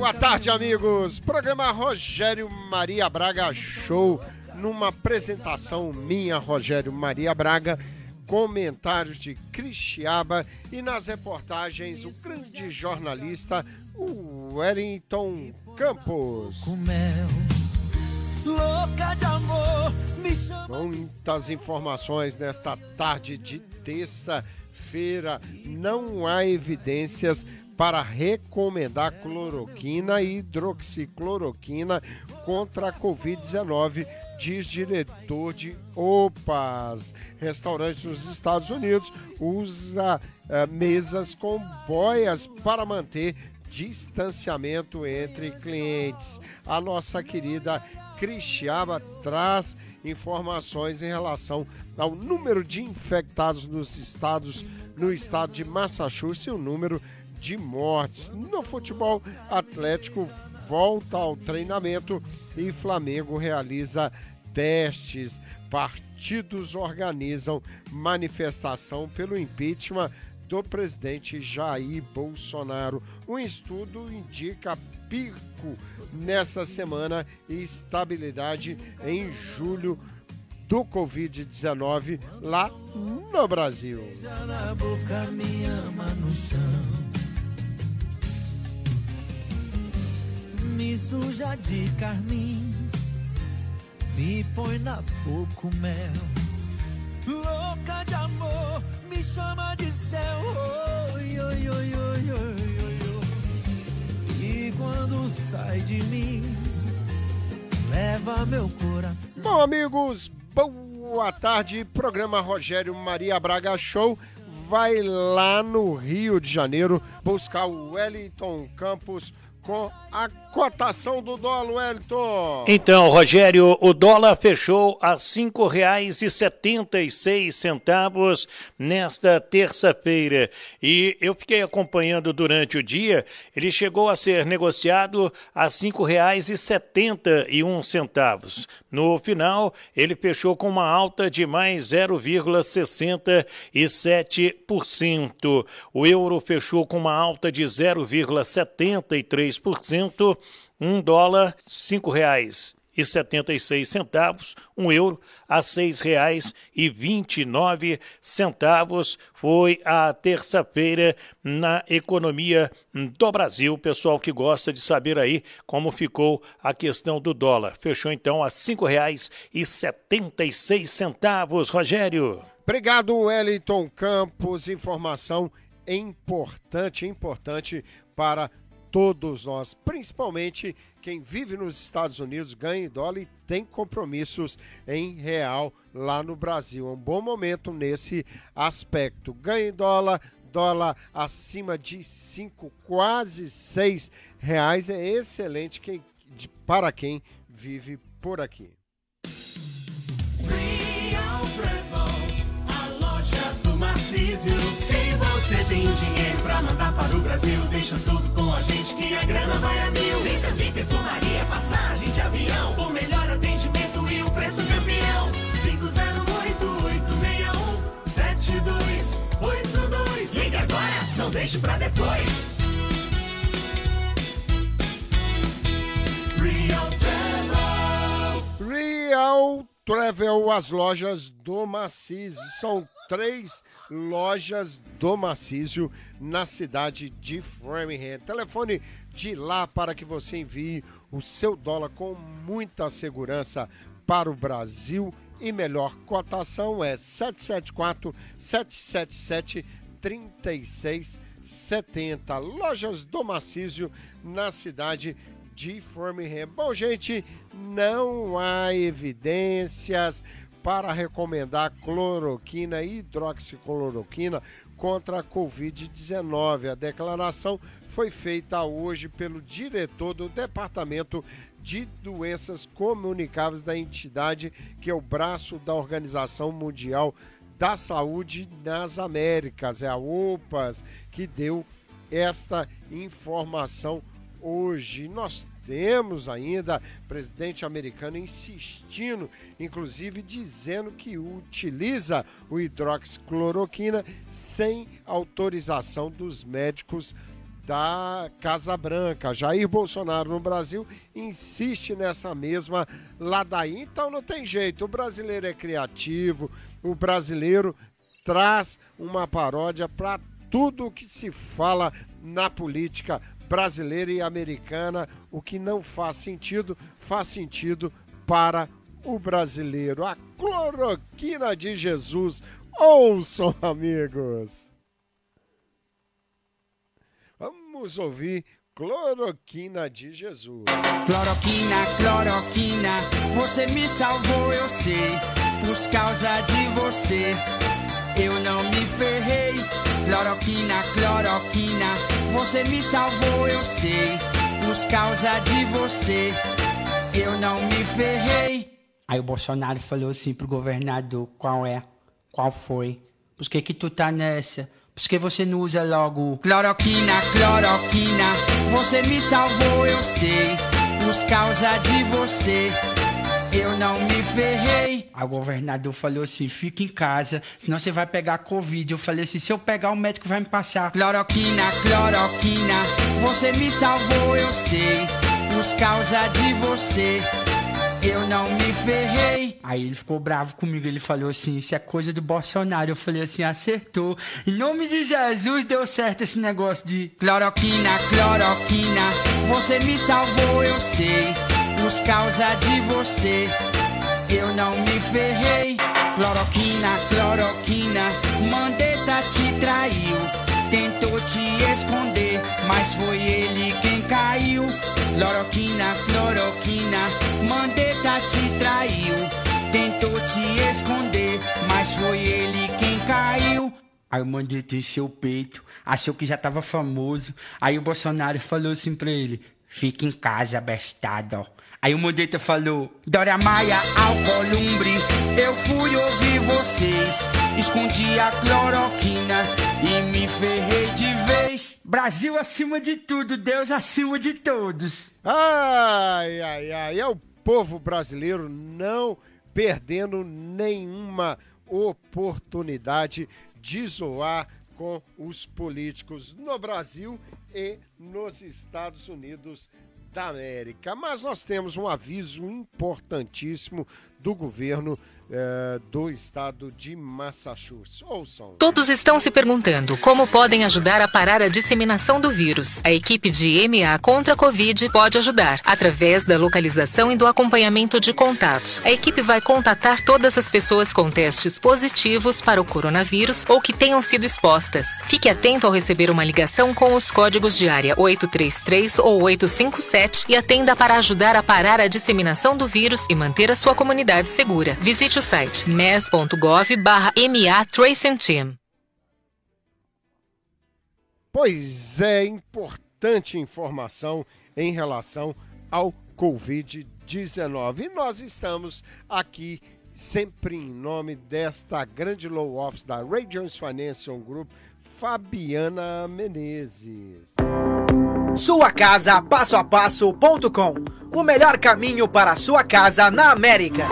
Boa tarde, amigos. Programa Rogério Maria Braga Show. Numa apresentação minha, Rogério Maria Braga, comentários de Cristiaba e nas reportagens o grande jornalista Wellington Campos. Louca de amor, me chama Muitas informações nesta tarde de terça-feira. Não há evidências para recomendar cloroquina e hidroxicloroquina contra a Covid-19, diz diretor de OPAS. Restaurante nos Estados Unidos usa uh, mesas com boias para manter distanciamento entre clientes. A nossa querida Cristiaba traz informações em relação ao número de infectados nos estados, no estado de Massachusetts e o número de mortes. No futebol, Atlético volta ao treinamento e Flamengo realiza testes. Partidos organizam manifestação pelo impeachment do presidente Jair Bolsonaro. Um estudo indica pico nesta semana e estabilidade em julho do Covid-19 lá no Brasil. Me suja de carmim, me põe na boca o mel. Louca de amor, me chama de céu. Oi, oi, oi, oi, oi. E quando sai de mim, leva meu coração. Bom, amigos, boa tarde. Programa Rogério Maria Braga Show vai lá no Rio de Janeiro buscar o Wellington Campos com a cotação do dólar, Wellington. Então, Rogério, o dólar fechou a cinco reais e setenta e seis centavos nesta terça-feira e eu fiquei acompanhando durante o dia. Ele chegou a ser negociado a cinco reais e setenta e um centavos. No final, ele fechou com uma alta de mais 0,67%. O euro fechou com uma alta de 0,73% um dólar, cinco reais e setenta e seis centavos, um euro a seis reais e vinte e nove centavos. Foi a terça-feira na economia do Brasil. Pessoal que gosta de saber aí como ficou a questão do dólar. Fechou então a cinco reais e setenta e seis centavos. Rogério. Obrigado, Wellington Campos. Informação importante, importante para todos nós, principalmente quem vive nos Estados Unidos, ganha em dólar e tem compromissos em real lá no Brasil. É um bom momento nesse aspecto. Ganha em dólar, dólar acima de 5, quase 6 reais. É excelente quem, para quem vive por aqui. Tarcísio. Se você tem dinheiro pra mandar para o Brasil, deixa tudo com a gente que a grana vai a mil. Tem também perfumaria, passagem de avião, o melhor atendimento e o preço campeão. 508-861-7282. Liga agora, não deixe pra depois. Travel, as lojas do Macis. São três lojas do Macísio na cidade de Framingham. Telefone de lá para que você envie o seu dólar com muita segurança para o Brasil e melhor cotação é 774 777 3670. Lojas do Macísio na cidade de Framingham. Bom, gente, não há evidências para recomendar cloroquina e hidroxicloroquina contra a Covid-19. A declaração foi feita hoje pelo diretor do Departamento de Doenças Comunicáveis da entidade, que é o braço da Organização Mundial da Saúde nas Américas, é a OPAS, que deu esta informação hoje. Nós temos ainda presidente americano insistindo, inclusive dizendo que utiliza o hidroxicloroquina sem autorização dos médicos da Casa Branca. Jair Bolsonaro no Brasil insiste nessa mesma ladainha. Então não tem jeito, o brasileiro é criativo, o brasileiro traz uma paródia para tudo o que se fala na política brasileira e americana. O que não faz sentido, faz sentido para o brasileiro. A cloroquina de Jesus. Ouçam, amigos. Vamos ouvir Cloroquina de Jesus. Cloroquina, cloroquina, você me salvou, eu sei. Por causa de você, eu não me ferrei. Cloroquina, cloroquina, você me salvou, eu sei. Por causa de você, eu não me ferrei. Aí o Bolsonaro falou assim pro governador: qual é? Qual foi? Por que que tu tá nessa? Por que você não usa logo cloroquina, cloroquina? Você me salvou, eu sei. Por causa de você, eu não me ferrei. O governador falou assim: fica em casa, senão você vai pegar Covid. Eu falei assim: se eu pegar, o médico vai me passar. Cloroquina, cloroquina, você me salvou, eu sei. Por causa de você eu não me ferrei. Aí ele ficou bravo comigo, ele falou assim: Isso é coisa do Bolsonaro. Eu falei assim: acertou. Em nome de Jesus deu certo esse negócio de cloroquina, cloroquina. Você me salvou, eu sei. Por causa de você, eu não me ferrei. Cloroquina, cloroquina, Mandetta te traiu. Tentou te esconder, mas foi ele quem caiu. Cloroquina, cloroquina, Mandetta te traiu. Tentou te esconder, mas foi ele quem caiu. Aí o Mandetta encheu o peito, achou que já tava famoso. Aí o Bolsonaro falou assim pra ele: Fica em casa, bestado. Aí o Mandetta falou: Dória Maia, Alcolumbre, eu fui ouvir vocês. Escondi a cloroquina e me ferrei de vez. Brasil acima de tudo, Deus acima de todos. Ai, ai, ai, é o povo brasileiro não perdendo nenhuma oportunidade de zoar com os políticos no Brasil e nos Estados Unidos da América. Mas nós temos um aviso importantíssimo do governo eh, do estado de Massachusetts. Ouçam. Todos estão se perguntando como podem ajudar a parar a disseminação do vírus. A equipe de MA contra a Covid pode ajudar através da localização e do acompanhamento de contatos. A equipe vai contatar todas as pessoas com testes positivos para o coronavírus ou que tenham sido expostas. Fique atento ao receber uma ligação com os códigos de área 833 ou 857 e atenda para ajudar a parar a disseminação do vírus e manter a sua comunidade segura. Visite o site mes.gov barra MA Tracing Team. Pois é, importante informação em relação ao Covid-19. E nós estamos aqui sempre em nome desta grande low office da Radiance Financial Group, Fabiana Menezes. Sua casa passo a passo.com. O melhor caminho para a sua casa na América.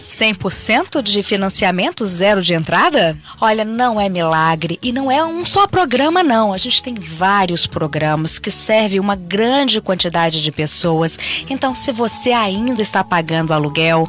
100% de financiamento, zero de entrada? Olha, não é milagre e não é um só programa, não. A gente tem vários programas que servem uma grande quantidade de pessoas. Então, se você ainda está pagando aluguel,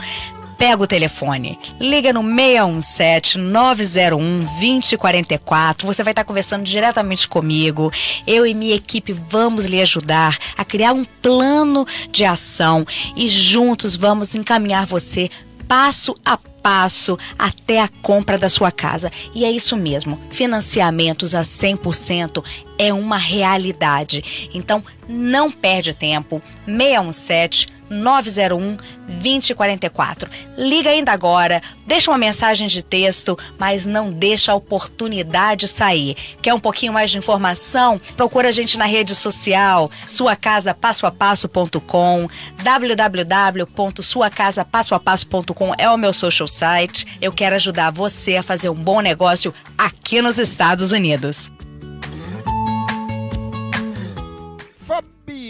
pega o telefone, liga no 617 901 2044. Você vai estar conversando diretamente comigo. Eu e minha equipe vamos lhe ajudar a criar um plano de ação e juntos vamos encaminhar você passo a passo até a compra da sua casa. E é isso mesmo, financiamentos a 100% é uma realidade. Então, não perde tempo. 617 901 2044. Liga ainda agora, deixa uma mensagem de texto, mas não deixa a oportunidade sair. Quer um pouquinho mais de informação? Procura a gente na rede social, suacasapassoapasso.com, www.suacasapassoapasso.com é o meu social site. Eu quero ajudar você a fazer um bom negócio aqui nos Estados Unidos.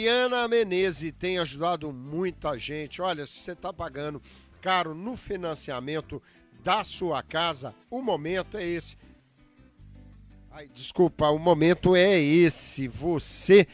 Fabiana Menezes tem ajudado muita gente. Olha, se você está pagando caro no financiamento da sua casa, o momento é esse. Ai, desculpa, o momento é esse. Você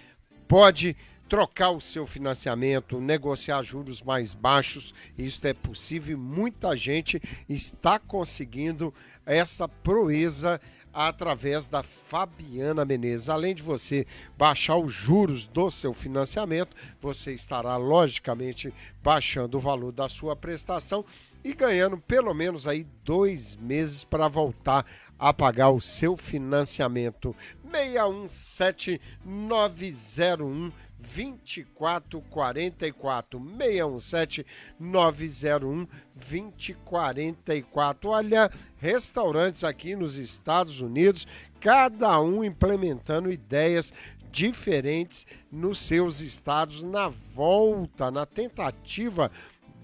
pode trocar o seu financiamento, negociar juros mais baixos. Isso é possível e muita gente está conseguindo essa proeza através da Fabiana Menezes. Além de você baixar os juros do seu financiamento, você estará logicamente baixando o valor da sua prestação e ganhando pelo menos aí dois meses para voltar a pagar o seu financiamento. 617 901 2444 617 901 2044. Olha, restaurantes aqui nos Estados Unidos, cada um implementando ideias diferentes nos seus estados na volta, na tentativa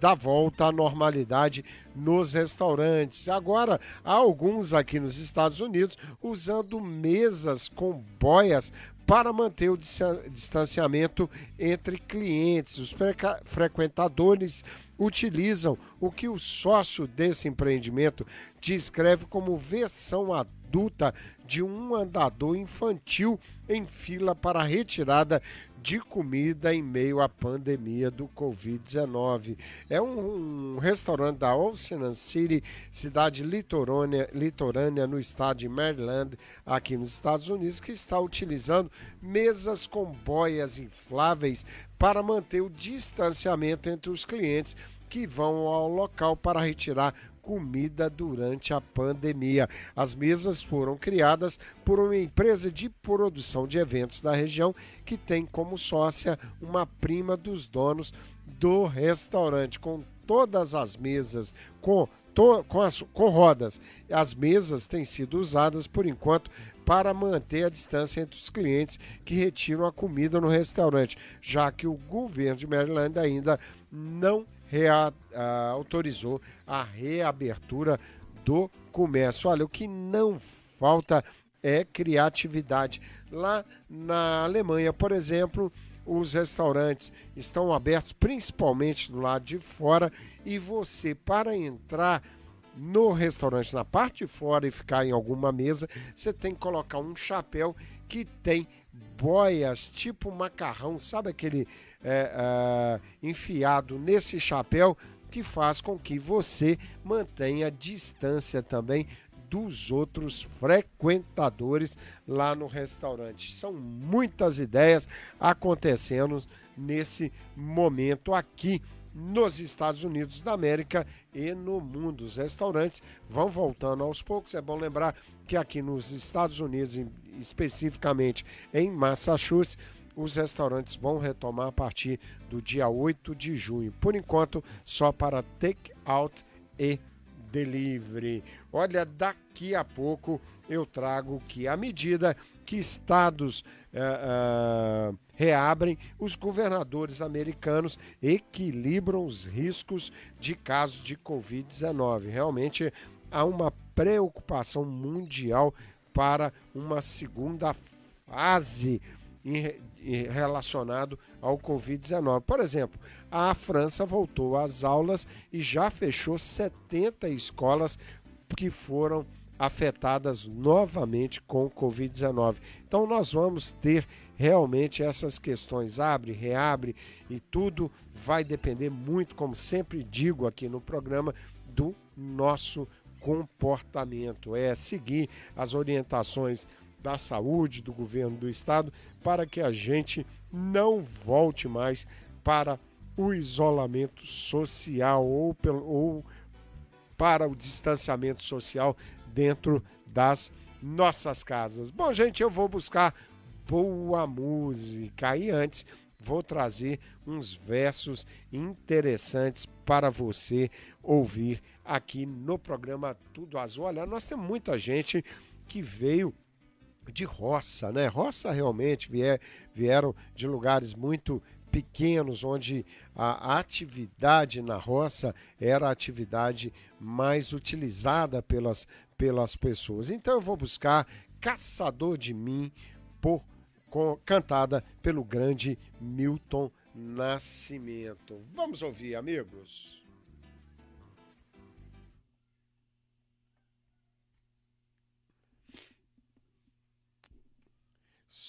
da volta à normalidade nos restaurantes. Agora, há alguns aqui nos Estados Unidos usando mesas com boias para manter o distanciamento entre clientes. Os frequentadores utilizam o que o sócio desse empreendimento descreve como versão adulta de um andador infantil em fila para retirada de comida em meio à pandemia do Covid-19. É um, um, restaurante da Ocean City, cidade litorânea, litorânea no estado de Maryland, aqui nos Estados Unidos, que está utilizando mesas com boias infláveis para manter o distanciamento entre os clientes que vão ao local para retirar comida durante a pandemia. As mesas foram criadas por uma empresa de produção de eventos da região que tem como sócia uma prima dos donos do restaurante, com todas as mesas com, to, com, as, com rodas. As mesas têm sido usadas por enquanto para manter a distância entre os clientes que retiram a comida no restaurante, já que o governo de Maryland ainda não rea, autorizou a reabertura do comércio. Olha, o que não falta é criatividade. Lá na Alemanha, por exemplo, os restaurantes estão abertos principalmente do lado de fora e você, para entrar no restaurante na parte de fora e ficar em alguma mesa, você tem que colocar um chapéu que tem boias tipo macarrão, sabe aquele é, é, enfiado nesse chapéu que faz com que você mantenha distância também dos outros frequentadores lá no restaurante. São muitas ideias acontecendo nesse momento aqui nos Estados Unidos da América e no mundo. Os restaurantes vão voltando aos poucos. É bom lembrar que aqui nos Estados Unidos, especificamente em Massachusetts, os restaurantes vão retomar a partir do dia 8 de junho. Por enquanto, só para take out e delivery. Olha, daqui a pouco eu trago que à medida que estados uh, uh, reabrem, os governadores americanos equilibram os riscos de casos de Covid-19. Realmente há uma preocupação mundial para uma segunda fase relacionado ao Covid-19. Por exemplo, a França voltou às aulas e já fechou 70 escolas que foram afetadas novamente com o Covid-19. Então nós vamos ter realmente essas questões abre, reabre e tudo vai depender muito, como sempre digo aqui no programa, do nosso comportamento. É seguir as orientações da saúde, do governo do estado, para que a gente não volte mais para o isolamento social ou, pelo, ou para o distanciamento social dentro das nossas casas. Bom, gente, eu vou buscar boa música e antes vou trazer uns versos interessantes para você ouvir aqui no programa Tudo Azul. Olha, nós temos muita gente que veio de roça, né? Roça realmente vier, vieram de lugares muito pequenos, onde a atividade na roça era a atividade mais utilizada pelas, pelas pessoas. Então eu vou buscar Caçador de Mim, por, com, cantada pelo grande Milton Nascimento. Vamos ouvir, amigos?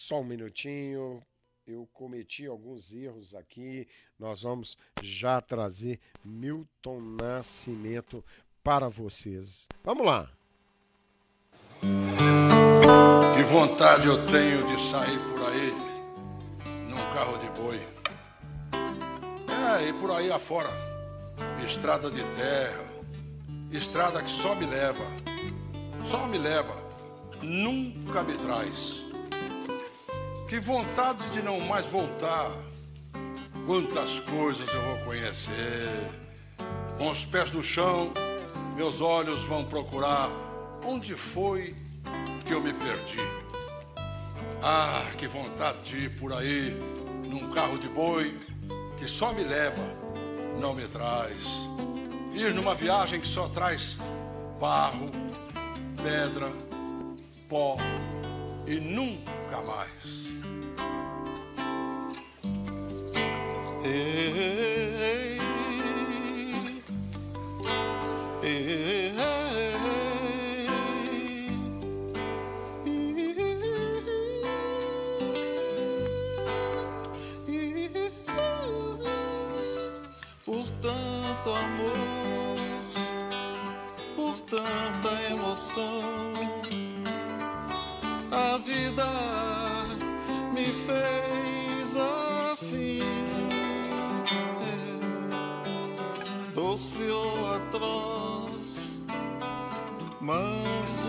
Só um minutinho. Eu cometi alguns erros aqui. Nós vamos já trazer Milton Nascimento para vocês. Vamos lá. Que vontade eu tenho de sair por aí num carro de boi. É, e por aí afora. Estrada de terra. Estrada que só me leva. Só me leva. Nunca me traz. Que vontade de não mais voltar. Quantas coisas eu vou conhecer. Com os pés no chão, meus olhos vão procurar onde foi que eu me perdi. Ah, que vontade de ir por aí num carro de boi que só me leva, não me traz. Ir numa viagem que só traz barro, pedra, pó e nunca mais. Hey. Doce ou atroz, manso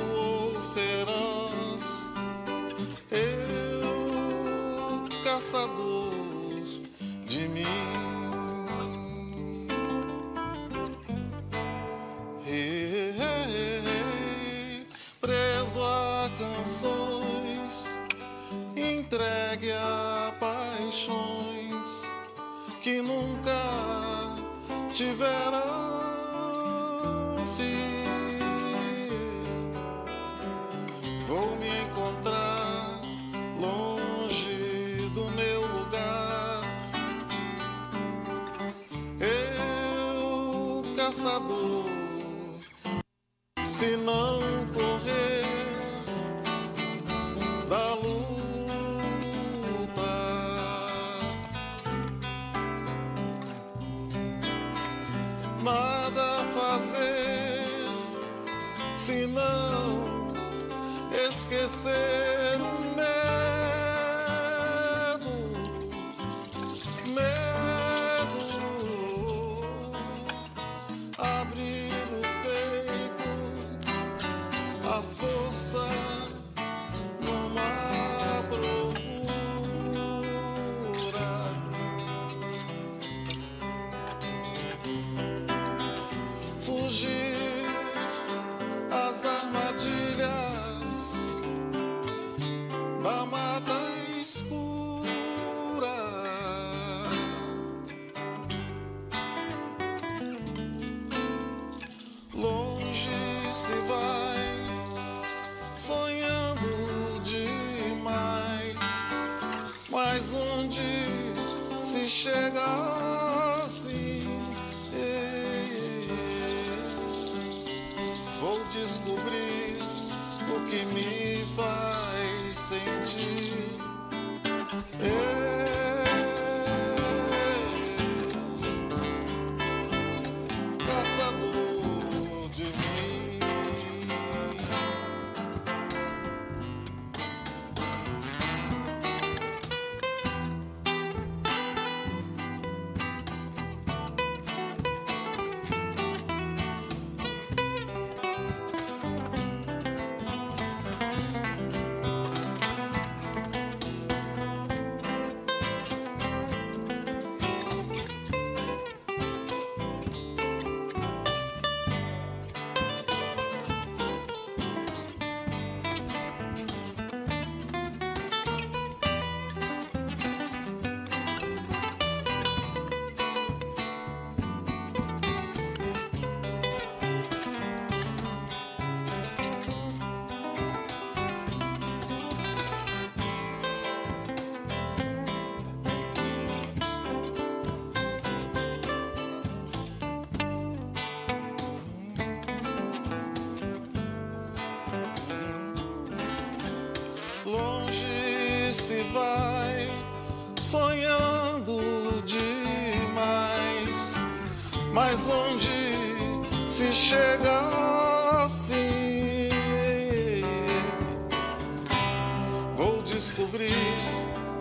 onde se chega assim? Vou descobrir o que me faz sentir.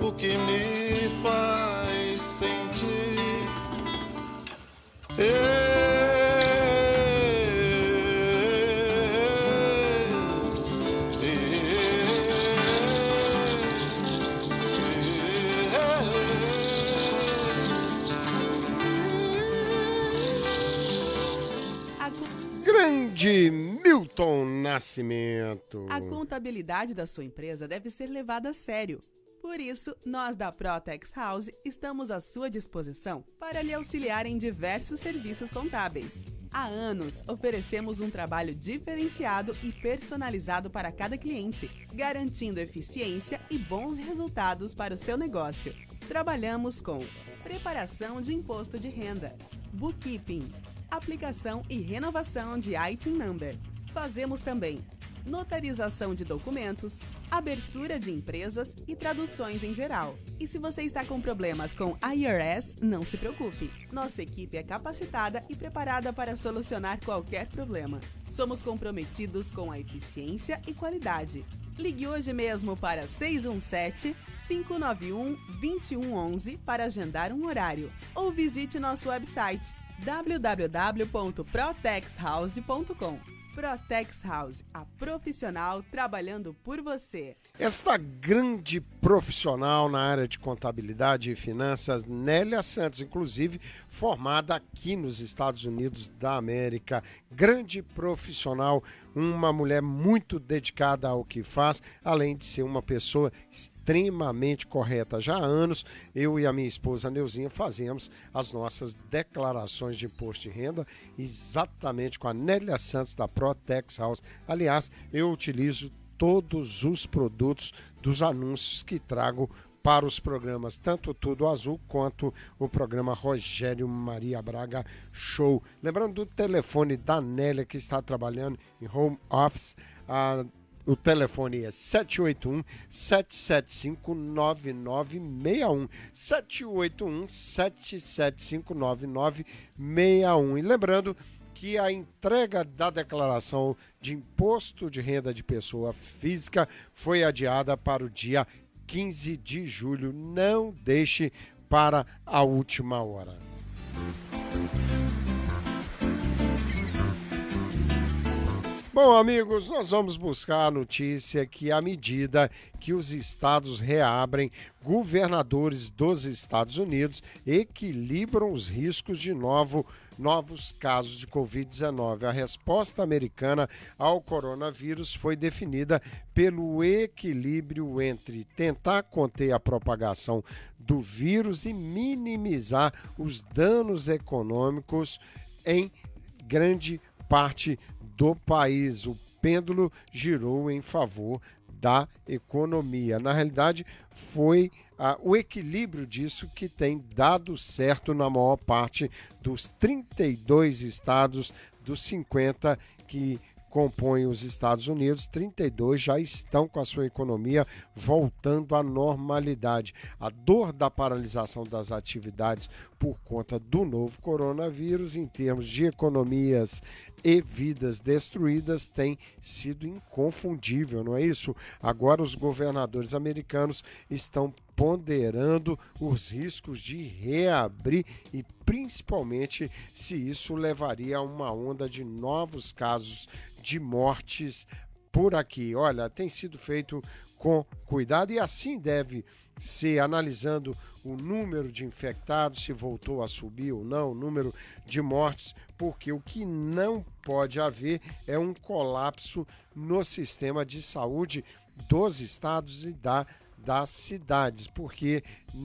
O que me faz sentir. Grande Milton Nascimento. a contabilidade da sua empresa deve ser levada a sério. Por isso, nós da Protex House estamos à sua disposição para lhe auxiliar em diversos serviços contábeis. Há anos, oferecemos um trabalho diferenciado e personalizado para cada cliente, garantindo eficiência e bons resultados para o seu negócio. Trabalhamos com preparação de imposto de renda, bookkeeping, aplicação e renovação de ITIN number. Fazemos também notarização de documentos, abertura de empresas e traduções em geral. E se você está com problemas com IRS, não se preocupe. Nossa equipe é capacitada e preparada para solucionar qualquer problema. Somos comprometidos com a eficiência e qualidade. Ligue hoje mesmo para 617-591-2111 para agendar um horário ou visite nosso website www.protexhouse.com. Protex House, a profissional trabalhando por você. Esta grande profissional na área de contabilidade e finanças, Nélia Santos, inclusive formada aqui nos Estados Unidos da América, grande profissional, uma mulher muito dedicada ao que faz, além de ser uma pessoa extremamente correta. Já há anos, eu e a minha esposa Neuzinha fazemos as nossas declarações de imposto de renda exatamente com a Nélia Santos da Protex House. Aliás, eu utilizo todos os produtos dos anúncios que trago para os programas, tanto Tudo Azul quanto o programa Rogério Maria Braga Show. Lembrando do telefone da Nélia que está trabalhando em home office, a o telefone é 781 775 9961. 781 775 9961. E lembrando que a entrega da declaração de imposto de renda de pessoa física foi adiada para o dia 15 de julho. Não deixe para a última hora. Bom, amigos, nós vamos buscar a notícia que, à medida que os estados reabrem, governadores dos Estados Unidos equilibram os riscos de novo, novos casos de Covid-19. A resposta americana ao coronavírus foi definida pelo equilíbrio entre tentar conter a propagação do vírus e minimizar os danos econômicos em grande parte do país. O pêndulo girou em favor da economia. Na realidade, foi ah, o equilíbrio disso que tem dado certo na maior parte dos 32 estados dos 50 que compõem os Estados Unidos, 32 já estão com a sua economia voltando à normalidade. A dor da paralisação das atividades por conta do novo coronavírus, em termos de economias e vidas destruídas, tem sido inconfundível, não é isso? Agora, os governadores americanos estão ponderando os riscos de reabrir e principalmente se isso levaria a uma onda de novos casos de mortes por aqui. Olha, tem sido feito com cuidado e assim deve ser analisando o número de infectados, se voltou a subir ou não, o número de mortes, porque o que não pode haver é um colapso no sistema de saúde dos estados e da das cidades, porque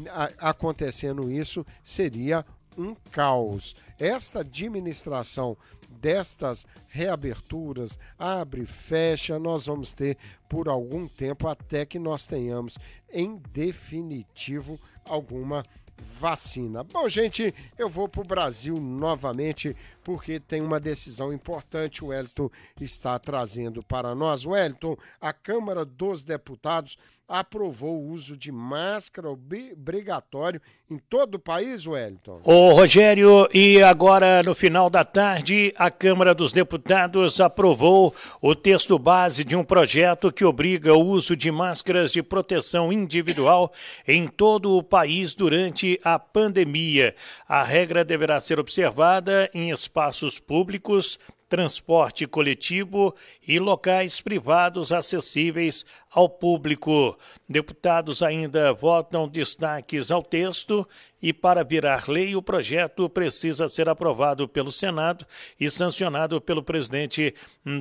a, acontecendo isso seria um caos. Esta administração destas reaberturas, abre, fecha, nós vamos ter por algum tempo até que nós tenhamos em definitivo alguma vacina. Bom, gente, eu vou para o Brasil novamente porque tem uma decisão importante. O Wellington está trazendo para nós. Wellington, a Câmara dos Deputados aprovou o uso de máscara obrigatório em todo o país, Wellington? Ô Rogério, e agora no final da tarde, a Câmara dos Deputados aprovou o texto base de um projeto que obriga o uso de máscaras de proteção individual em todo o país durante a pandemia. A regra deverá ser observada em espaços públicos, transporte coletivo e locais privados acessíveis ao público. Deputados ainda votam destaques ao texto e, para virar lei, o projeto precisa ser aprovado pelo Senado e sancionado pelo presidente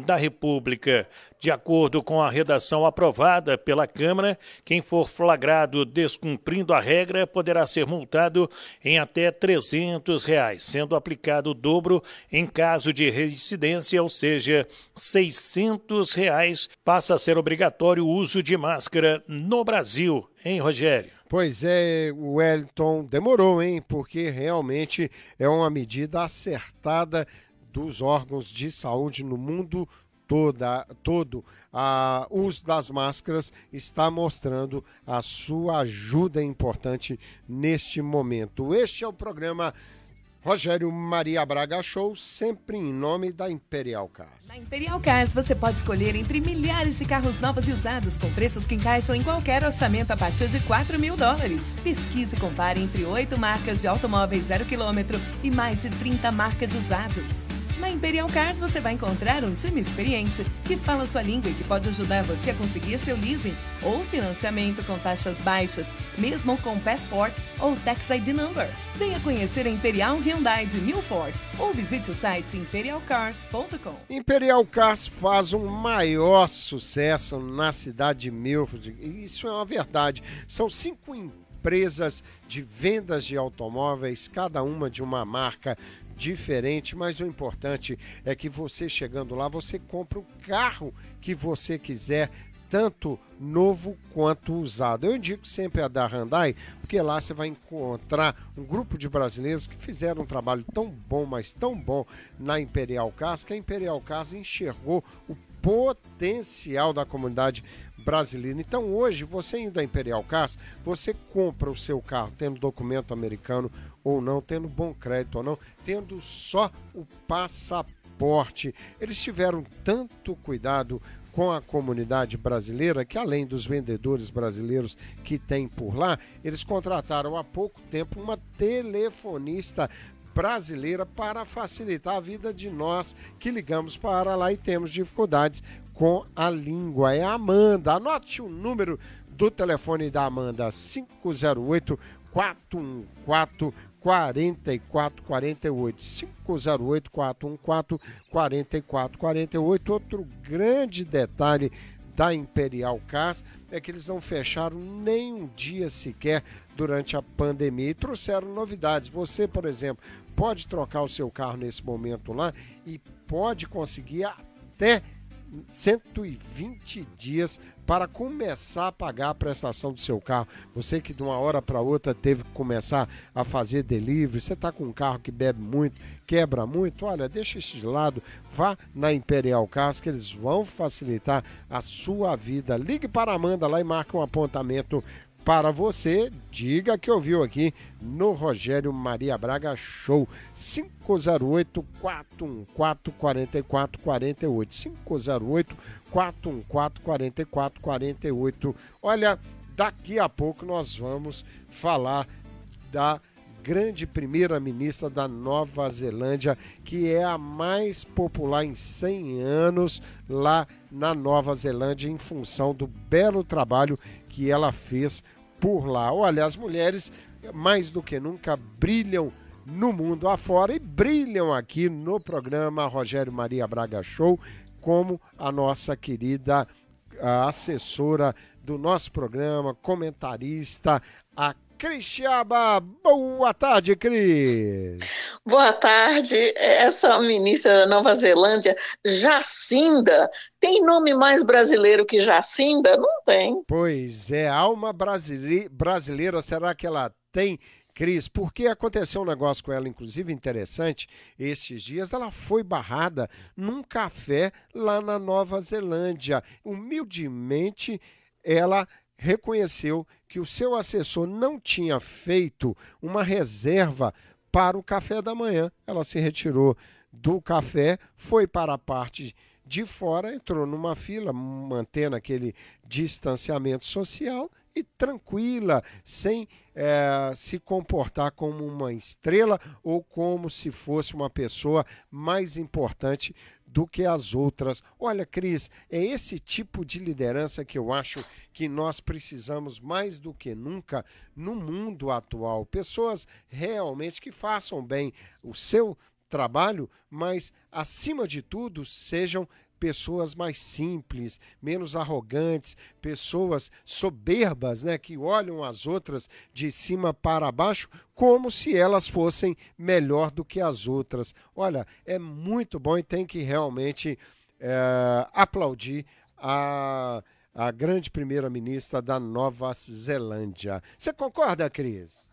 da República. De acordo com a redação aprovada pela Câmara, quem for flagrado descumprindo a regra poderá ser multado em até 300 reais, sendo aplicado o dobro em caso de reincidência, ou seja, 600 reais, passa a ser obrigatório o uso de máscara no Brasil, hein, Rogério? Pois é, o Wellington demorou, hein? Porque realmente é uma medida acertada dos órgãos de saúde no mundo toda, todo. A, o uso das máscaras está mostrando a sua ajuda importante neste momento. Este é o programa Rogério Maria Braga Show, sempre em nome da Imperial Cars. Na Imperial Cars você pode escolher entre milhares de carros novos e usados com preços que encaixam em qualquer orçamento a partir de 4 mil dólares. Pesquise e compare entre oito marcas de automóveis zero quilômetro e mais de 30 marcas de usados. Na Imperial Cars você vai encontrar um time experiente que fala sua língua e que pode ajudar você a conseguir seu leasing ou financiamento com taxas baixas, mesmo com Passport ou Tax ID Number. Venha conhecer a Imperial Hyundai de Milford ou visite o site imperialcars.com. Imperial Cars faz um maior sucesso na cidade de Milford. Isso é uma verdade. São cinco empresas de vendas de automóveis, cada uma de uma marca diferente, mas o importante é que você chegando lá, você compra o carro que você quiser, tanto novo quanto usado. Eu indico sempre a da Hyundai, porque lá você vai encontrar um grupo de brasileiros que fizeram um trabalho tão bom, mas tão bom na Imperial Cars, que a Imperial Cars enxergou o potencial da comunidade brasileira. Então hoje, você indo da Imperial Cars, você compra o seu carro tendo documento americano ou não, tendo bom crédito ou não, tendo só o passaporte. Eles tiveram tanto cuidado com a comunidade brasileira que, além dos vendedores brasileiros que tem por lá, eles contrataram há pouco tempo uma telefonista brasileira para facilitar a vida de nós que ligamos para lá e temos dificuldades com a língua. É a Amanda. Anote o número do telefone da Amanda: 508 414 4448 508 414 4448. Outro grande detalhe da Imperial Cars é que eles não fecharam nem um dia sequer durante a pandemia e trouxeram novidades. Você, por exemplo, pode trocar o seu carro nesse momento lá e pode conseguir até 120 dias para começar a pagar a prestação do seu carro. Você que de uma hora para outra teve que começar a fazer delivery, você está com um carro que bebe muito, quebra muito, olha, deixa isso de lado, vá na Imperial Cars que eles vão facilitar a sua vida. Ligue para Amanda lá e marque um apontamento para você, diga que ouviu aqui no Rogério Maria Braga Show. 508 414 4448. 508 414 4448. Olha, daqui a pouco nós vamos falar da grande primeira-ministra da Nova Zelândia, que é a mais popular em 100 anos lá na Nova Zelândia, em função do belo trabalho que ela fez por lá. Olha, as mulheres mais do que nunca brilham no mundo afora e brilham aqui no programa Rogério Maria Braga Show, como a nossa querida a assessora do nosso programa, comentarista, a Cristiaba. Boa tarde, Cris. Boa tarde. Essa ministra da Nova Zelândia, Jacinda, tem nome mais brasileiro que Jacinda? Não tem. Pois é, alma brasileira, será que ela tem? Cris, porque aconteceu um negócio com ela, inclusive interessante, estes dias. Ela foi barrada num café lá na Nova Zelândia. Humildemente, ela reconheceu que o seu assessor não tinha feito uma reserva para o café da manhã. Ela se retirou do café, foi para a parte de fora, entrou numa fila, mantendo aquele distanciamento social e tranquila, sem é, se comportar como uma estrela ou como se fosse uma pessoa mais importante do que as outras. Olha, Cris, é esse tipo de liderança que eu acho que nós precisamos mais do que nunca no mundo atual. Pessoas realmente que façam bem o seu trabalho, mas acima de tudo sejam pessoas mais simples, menos arrogantes, pessoas soberbas, né, que olham as outras de cima para baixo como se elas fossem melhor do que as outras. Olha, é muito bom e tem que realmente é, aplaudir a, a grande primeira-ministra da Nova Zelândia. Você concorda, Cris?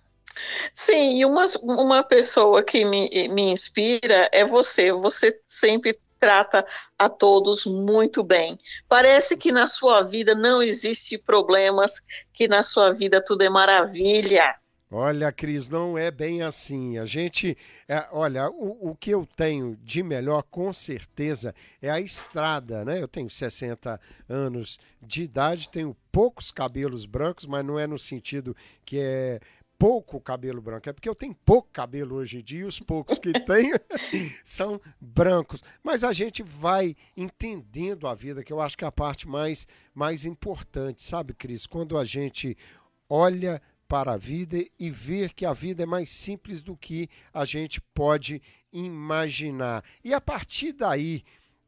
Sim, e uma, uma pessoa que me, me inspira é você. Você sempre trata a todos muito bem. Parece que na sua vida não existe problemas, que na sua vida tudo é maravilha. Olha, Cris, não é bem assim. A gente, é, olha, o, o que eu tenho de melhor, com certeza, é a estrada, né? Eu tenho 60 anos de idade, tenho poucos cabelos brancos, mas não é no sentido que é pouco cabelo branco, é porque eu tenho pouco cabelo hoje em dia, e os poucos que tenho são brancos. Mas a gente vai entendendo a vida, que eu acho que é a parte mais, mais importante, sabe, Cris? Quando a gente olha para a vida e ver que a vida é mais simples do que a gente pode imaginar. E a partir daí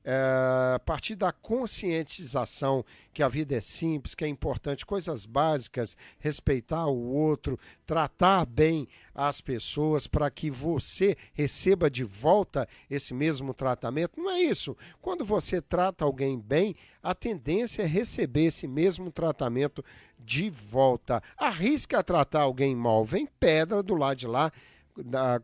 é, a partir da conscientização que a vida é simples, que é importante, coisas básicas, respeitar o outro, tratar bem as pessoas para que você receba de volta esse mesmo tratamento. Não é isso. Quando você trata alguém bem, a tendência é receber esse mesmo tratamento de volta. Arrisca tratar alguém mal, vem pedra do lado de lá,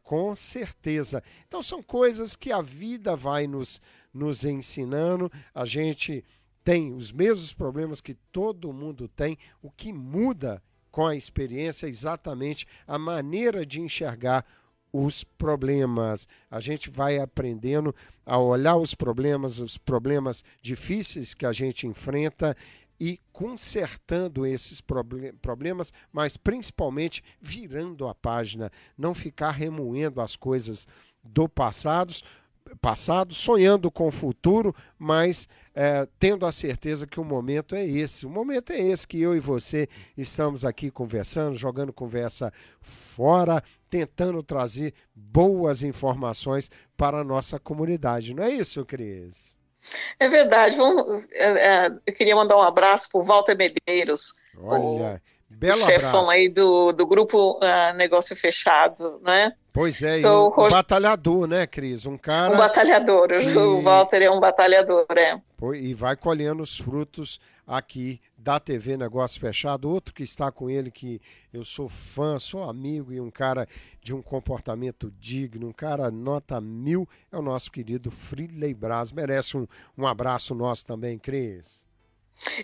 com certeza. Então são coisas que a vida vai nos nos ensinando. A gente tem os mesmos problemas que todo mundo tem. O que muda com a experiência é exatamente a maneira de enxergar os problemas. A gente vai aprendendo a olhar os problemas, os problemas difíceis que a gente enfrenta e consertando esses problemas, mas principalmente virando a página, não ficar remoendo as coisas do passado, passado, sonhando com o futuro, mas é, tendo a certeza que o momento é esse. O momento é esse que eu e você estamos aqui conversando, jogando conversa fora, tentando trazer boas informações para a nossa comunidade. Não é isso, Cris? É verdade. Vamos, é, é, eu queria mandar um abraço para o Walter Medeiros. Olha, o belo chefão abraço. aí do, do grupo uh, Negócio Fechado, né? Pois é, Sou um, batalhador, né, Cris? Um cara. Um batalhador. que- O Walter é um batalhador, é. E vai colhendo os frutos aqui da TV Negócio Fechado. Outro que está com ele, que eu sou fã, sou amigo e um cara de um comportamento digno, um cara nota mil, é o nosso querido Friley Braz. Merece um, um abraço nosso também, Cris.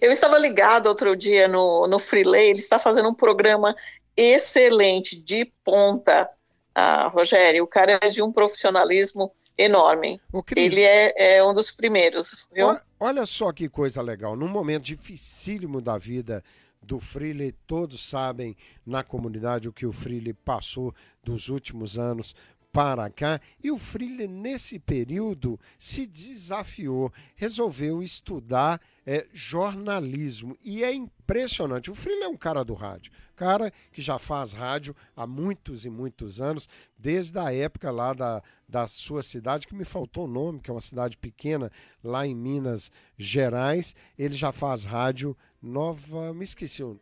Eu estava ligado outro dia no, no Freelay, ele está fazendo um programa excelente, de ponta, ah, Rogério. O cara é de um profissionalismo enorme. Cris. Ele é, é um dos primeiros, viu? Olha, olha só que coisa legal. Num momento dificílimo da vida do Freely, todos sabem na comunidade o que o Freely passou dos últimos anos para cá. E o Freely, nesse período, se desafiou, resolveu estudar é, jornalismo. E é impressionante. O Freely é um cara do rádio. Cara que já faz rádio há muitos e muitos anos, desde a época lá da, da sua cidade, que me faltou o nome, que é uma cidade pequena, lá em Minas Gerais. Ele já faz rádio nova. Me esqueci o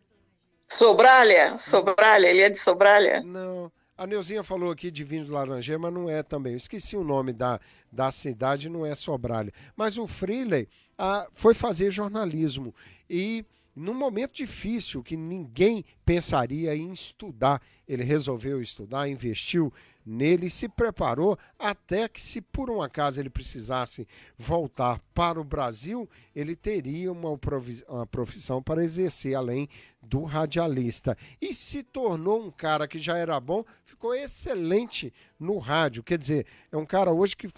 Sobralha, Sobralha, ele é de Sobralha? Não. A Neuzinha falou aqui de vinho do Laranjeira, mas não é também. Eu esqueci o nome da, da cidade, não é Sobralha. Mas o Freely ah, foi fazer jornalismo. E num momento difícil que ninguém pensaria em estudar. Ele resolveu estudar, investiu nele, se preparou até que, se por um acaso ele precisasse voltar para o Brasil, ele teria uma, profissão para exercer além do radialista. E se tornou um cara que já era bom, ficou excelente no rádio. Quer dizer, é um cara hoje que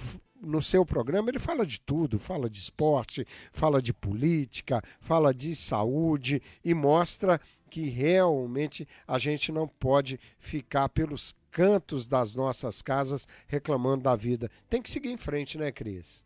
no seu programa ele fala de tudo, fala de esporte, fala de política, fala de saúde e mostra que realmente a gente não pode ficar pelos cantos das nossas casas reclamando da vida. Tem que seguir em frente, né, Cris?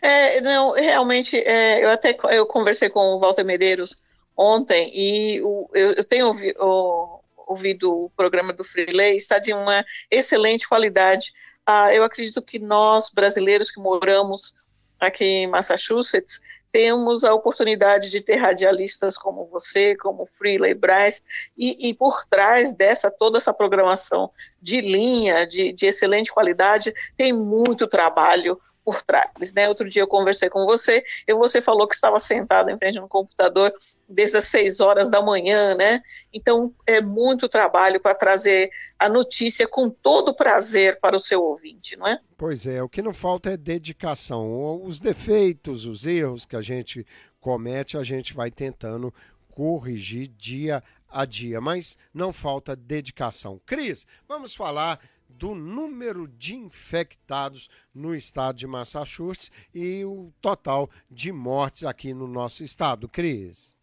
É, não, realmente, é, eu até eu conversei com o Walter Medeiros ontem e o, eu, eu, tenho o, ouvido o programa do Freelay, está de uma excelente qualidade. Ah, eu acredito que nós, brasileiros que moramos aqui em Massachusetts, temos a oportunidade de ter radialistas como você, como Freeley Bryce, e, e, por trás dessa toda essa programação de linha, de, de excelente qualidade, tem muito trabalho por trás. Né? Outro dia eu conversei com você e você falou que estava sentado em frente ao computador desde as 6 horas da manhã, né? Então é muito trabalho para trazer a notícia com todo prazer para o seu ouvinte, não é? Pois é, o que não falta é dedicação. Os defeitos, os erros que a gente comete, a gente vai tentando corrigir dia a dia, mas não falta dedicação. Cris, vamos falar do número de infectados no estado de Massachusetts e o total de mortes aqui no nosso estado. Cris.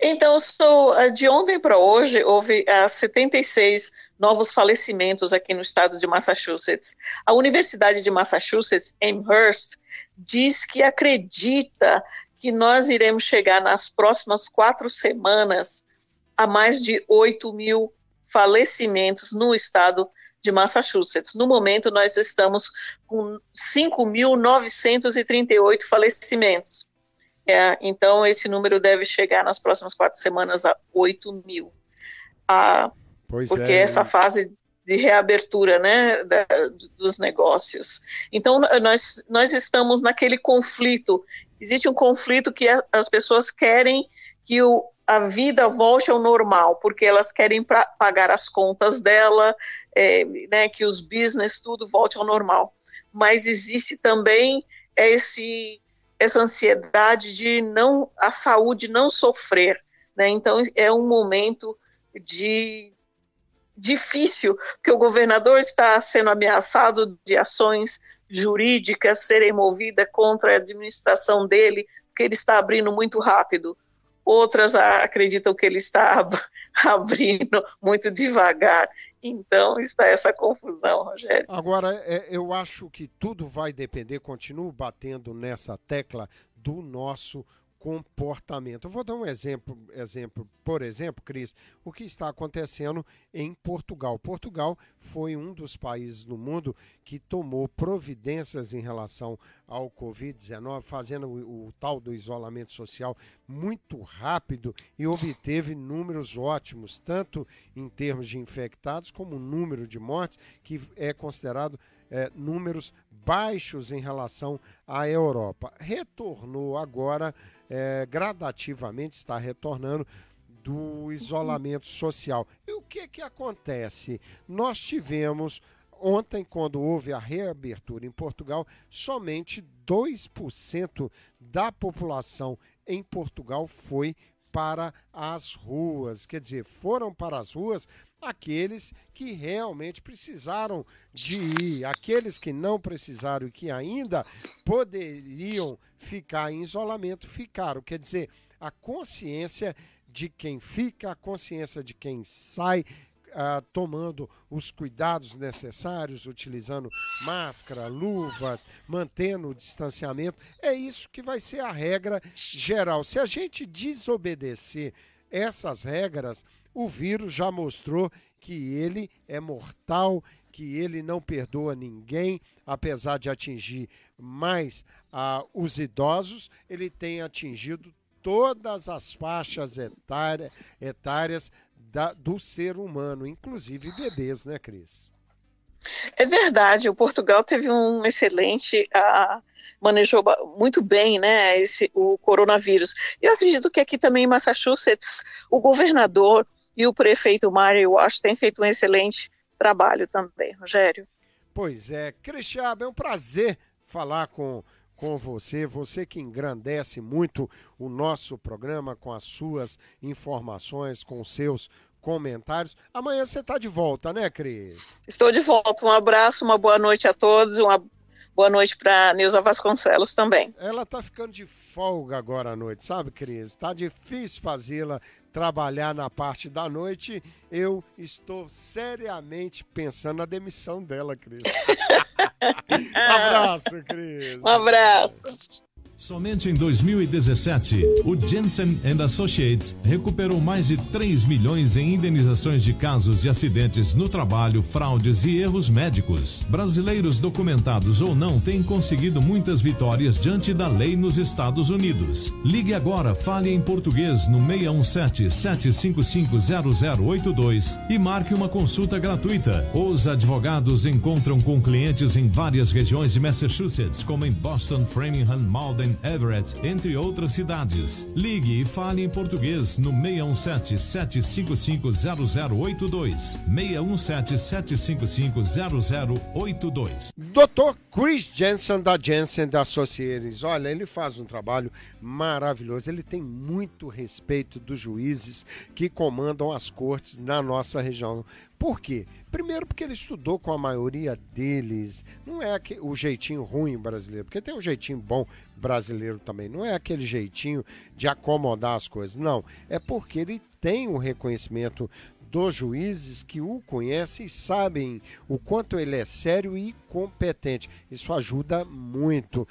Então, eh, de ontem para hoje, houve uh, eh, 76 novos falecimentos aqui no estado de Massachusetts. A Universidade de Massachusetts, Amherst, diz que acredita que nós iremos chegar nas próximas quatro semanas a mais de 8 mil falecimentos no estado de Massachusetts. No momento, nós estamos com 5.938 falecimentos. É, então, esse número deve chegar nas próximas quatro semanas a 8 mil. Ah, porque é. essa fase de reabertura né, da, dos negócios. Então, nós, nós estamos naquele conflito. Existe um conflito que as pessoas querem que o, a vida volte ao normal, porque elas querem pra, pagar as contas dela, é, né, que os business tudo volte ao normal. Mas existe também esse, essa ansiedade de não a saúde não sofrer, né? Então é um momento de difícil, porque o governador está sendo ameaçado de ações jurídicas serem movidas contra a administração dele, porque ele está abrindo muito rápido outras acreditam que ele está abrindo muito devagar. Então está essa confusão, Rogério. Agora, é, eu acho que tudo vai depender, continuo batendo nessa tecla do nosso comportamento. Eu vou dar um exemplo, exemplo, por exemplo, Cris, o que está acontecendo em Portugal. Portugal foi um dos países no mundo que tomou providências em relação ao Covid-19, fazendo o, o, tal do isolamento social muito rápido e obteve números ótimos, tanto em termos de infectados como número de mortes, que é considerado é, números baixos em relação à Europa. Retornou agora é, gradativamente está retornando do isolamento social. E o que, que acontece? Nós tivemos ontem, quando houve a reabertura em Portugal, somente 2% da população em Portugal foi para as ruas. Quer dizer, foram para as ruas aqueles que realmente precisaram de ir, aqueles que não precisaram e que ainda poderiam ficar em isolamento, ficaram. Quer dizer, a consciência de quem fica, a consciência de quem sai, Uh, tomando os cuidados necessários, utilizando máscara, luvas, mantendo o distanciamento. É isso que vai ser a regra geral. Se a gente desobedecer essas regras, o vírus já mostrou que ele é mortal, que ele não perdoa ninguém, apesar de atingir mais ah, os idosos, ele tem atingido todas as faixas etária, etárias da, do ser humano, inclusive bebês, né, Cris? É verdade, o Portugal teve um excelente, uh, manejou muito bem, né, esse, o coronavírus. Eu acredito que aqui também em Massachusetts, o governador e o prefeito Mary Walsh têm feito um excelente trabalho também, Rogério. Pois é, Cristiano, é um prazer falar com, com você, você que engrandece muito o nosso programa com as suas informações, com seus comentários. Amanhã você está de volta, né, Cris? Estou de volta. Um abraço, uma boa noite a todos, uma boa noite para Neuza Vasconcelos também. Ela está ficando de folga agora à noite, sabe, Cris? Está difícil fazê-la trabalhar na parte da noite, eu estou seriamente pensando na demissão dela, Cris. um abraço, Cris. Um abraço. Somente em 2017, o Jensen Associates recuperou mais de 3 milhões em indenizações de casos de acidentes no trabalho, fraudes e erros médicos. Brasileiros documentados ou não têm conseguido muitas vitórias diante da lei nos Estados Unidos. Ligue agora, fale em português no 617-755-0082 e marque uma consulta gratuita. Os advogados encontram com clientes em várias regiões de Massachusetts, como em Boston, Framingham, Malden, Everett, entre outras cidades. Ligue e fale em português no 617 755 0082. 617 755 0082. Dr. Chris Jensen da Jensen da Associates. Olha, ele faz um trabalho maravilhoso. Ele tem muito respeito dos juízes que comandam as cortes na nossa região. Por quê? Primeiro, porque ele estudou com a maioria deles. Não é o jeitinho ruim brasileiro, porque tem um jeitinho bom brasileiro também. Não é aquele jeitinho de acomodar as coisas. Não. É porque ele tem o reconhecimento dos juízes que o conhecem e sabem o quanto ele é sério e competente. Isso ajuda muito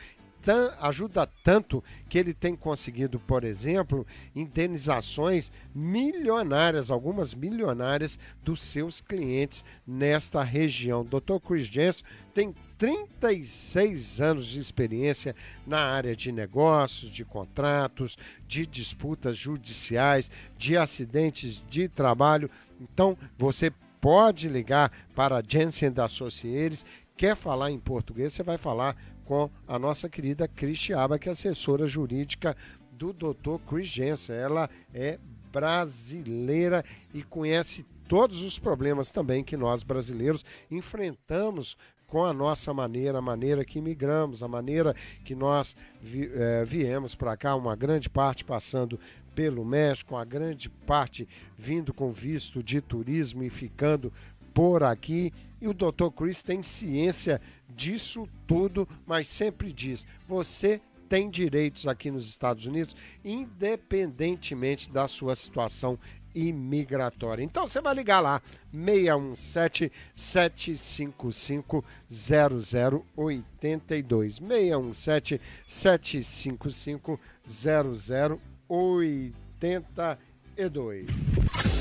ajuda tanto que ele tem conseguido, por exemplo, indenizações milionárias, algumas milionárias dos seus clientes nesta região. Dr. Chris Jensen tem 36 anos de experiência na área de negócios, de contratos, de disputas judiciais, de acidentes de trabalho. Então, você pode ligar para a Jensen da Associates, quer falar em português, você vai falar com a nossa querida Cristiaba, que é assessora jurídica do Dr. Chris Jensen. Ela é brasileira e conhece todos os problemas também que nós brasileiros enfrentamos com a nossa maneira, a maneira que migramos, a maneira que nós vi, é, viemos para cá, uma grande parte passando pelo México, a grande parte vindo com visto de turismo e ficando por aqui. E o Dr. Chris tem ciência disso tudo, mas sempre diz: você tem direitos aqui nos Estados Unidos, independentemente da sua situação imigratória. Então você vai ligar lá, 617 755 0082. 617 755 0082.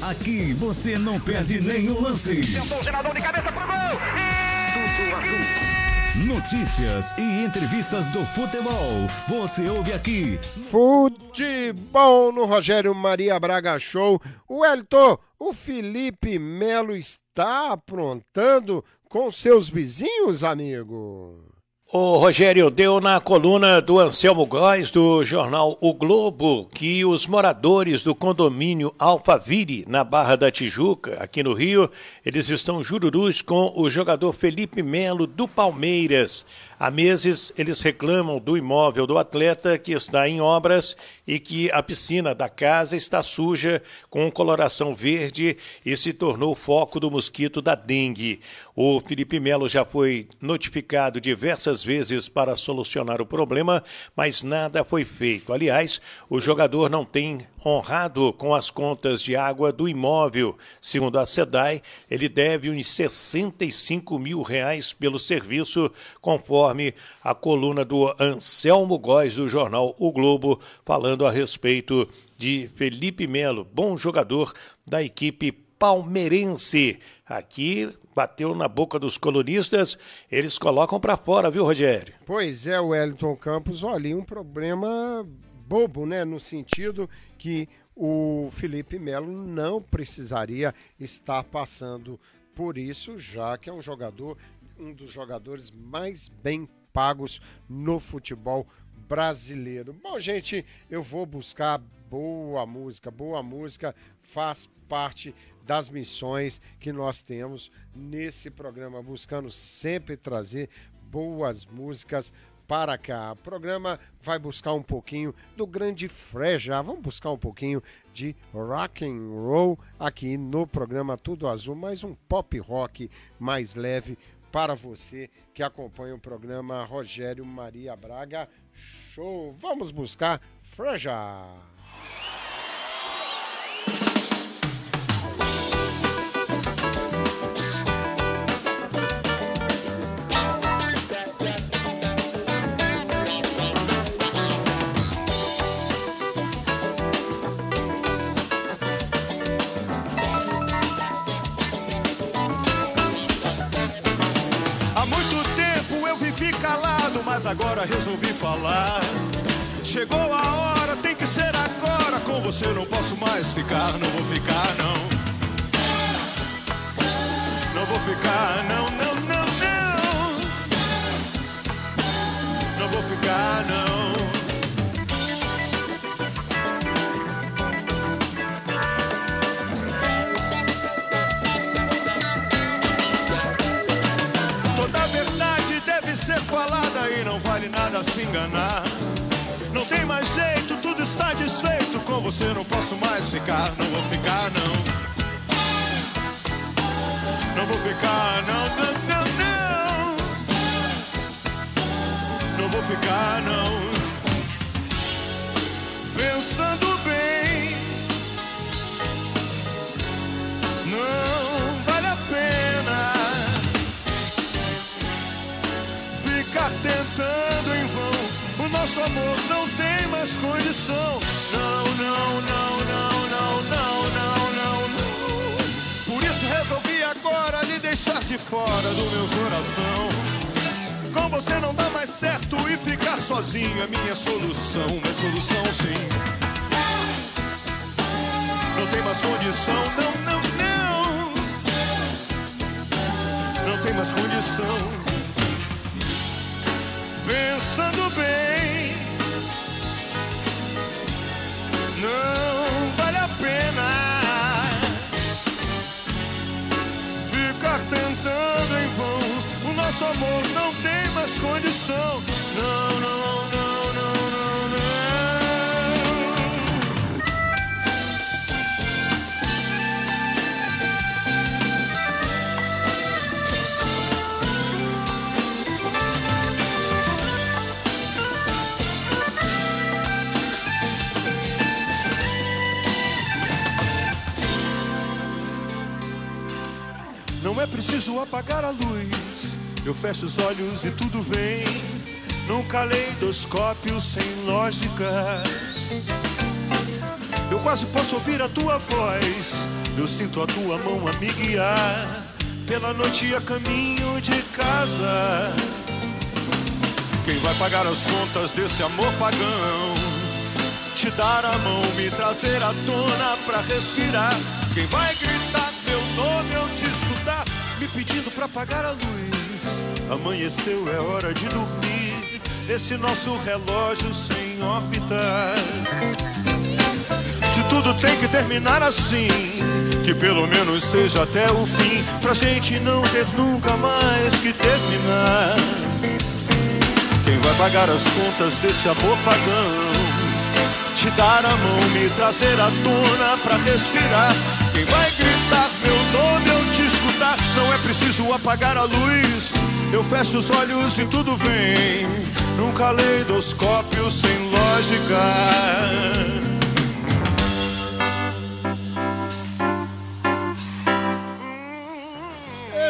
Aqui você não perde nenhum lance. Tentou o senador de cabeça pro gol. Notícias e entrevistas do futebol. Você ouve aqui. Futebol no Rogério Maria Braga Show. O Elton, o Felipe Melo está aprontando com seus vizinhos, amigo. O Rogério deu na coluna do Anselmo Góes do jornal O Globo que os moradores do condomínio Alphaville, na Barra da Tijuca, aqui no Rio, eles estão jururus com o jogador Felipe Melo do Palmeiras. Há meses eles reclamam do imóvel do atleta que está em obras e que a piscina da casa está suja com coloração verde e se tornou foco do mosquito da dengue. O Felipe Melo já foi notificado diversas vezes para solucionar o problema, mas nada foi feito. Aliás, o jogador não tem honrado com as contas de água do imóvel. Segundo a SEDAI, ele deve uns 65 mil reais pelo serviço, conforme a coluna do Anselmo Góes do jornal O Globo, falando a respeito de Felipe Melo, bom jogador da equipe palmeirense. Aqui bateu na boca dos colunistas, eles colocam para fora, viu, Rogério? Pois é, Wellington Campos, olha, um problema bobo, né, no sentido que o Felipe Melo não precisaria estar passando por isso, já que é um jogador, um dos jogadores mais bem pagos no futebol brasileiro. Bom, gente, eu vou buscar boa música. Boa música faz parte das missões que nós temos nesse programa, buscando sempre trazer boas músicas para cá. O programa vai buscar um pouquinho do grande Freja. Vamos buscar um pouquinho de rock and roll aqui no programa Tudo Azul, mais um pop rock mais leve para você que acompanha o programa Rogério Maria Braga Show. Vamos buscar Freja. Mas agora resolvi falar. Chegou a hora, tem que ser agora. Com você não posso mais ficar, não vou ficar, não. Não vou ficar, não, não. Se enganar. Não tem mais jeito, tudo está desfeito. Com você não posso mais ficar, não vou ficar, não. Não vou ficar, não, não, não, não. Não vou ficar, não. Pensando nosso amor não tem mais condição. Não, não, não, não, não, não, não, não, não. Por isso resolvi agora lhe deixar de fora do meu coração. Com você não dá mais certo e ficar sozinho é minha solução, é solução sim. Não tem mais condição, não, não, não. Não tem mais condição. Pensando bem, não vale a pena ficar tentando em vão. O nosso amor não tem mais condição. Não, não, é preciso apagar a luz. Eu fecho os olhos e tudo vem. Num caleidoscópio sem lógica. Eu quase posso ouvir a tua voz. Eu sinto a tua mão a me guiar. Pela noite a caminho de casa. Quem vai pagar as contas desse amor pagão? Te dar a mão, me trazer à tona pra respirar. Quem vai gritar nome eu te escutar, me pedindo pra apagar a luz. Amanheceu, é hora de dormir. Esse nosso relógio sem órbita. Se tudo tem que terminar assim, que pelo menos seja até o fim, pra gente não ter nunca mais que terminar. Quem vai pagar as contas desse amor pagão? Te dar a mão, me trazer à tona pra respirar. Quem vai Não é preciso apagar a luz. Eu fecho os olhos e tudo vem. Num caleidoscópio sem lógica.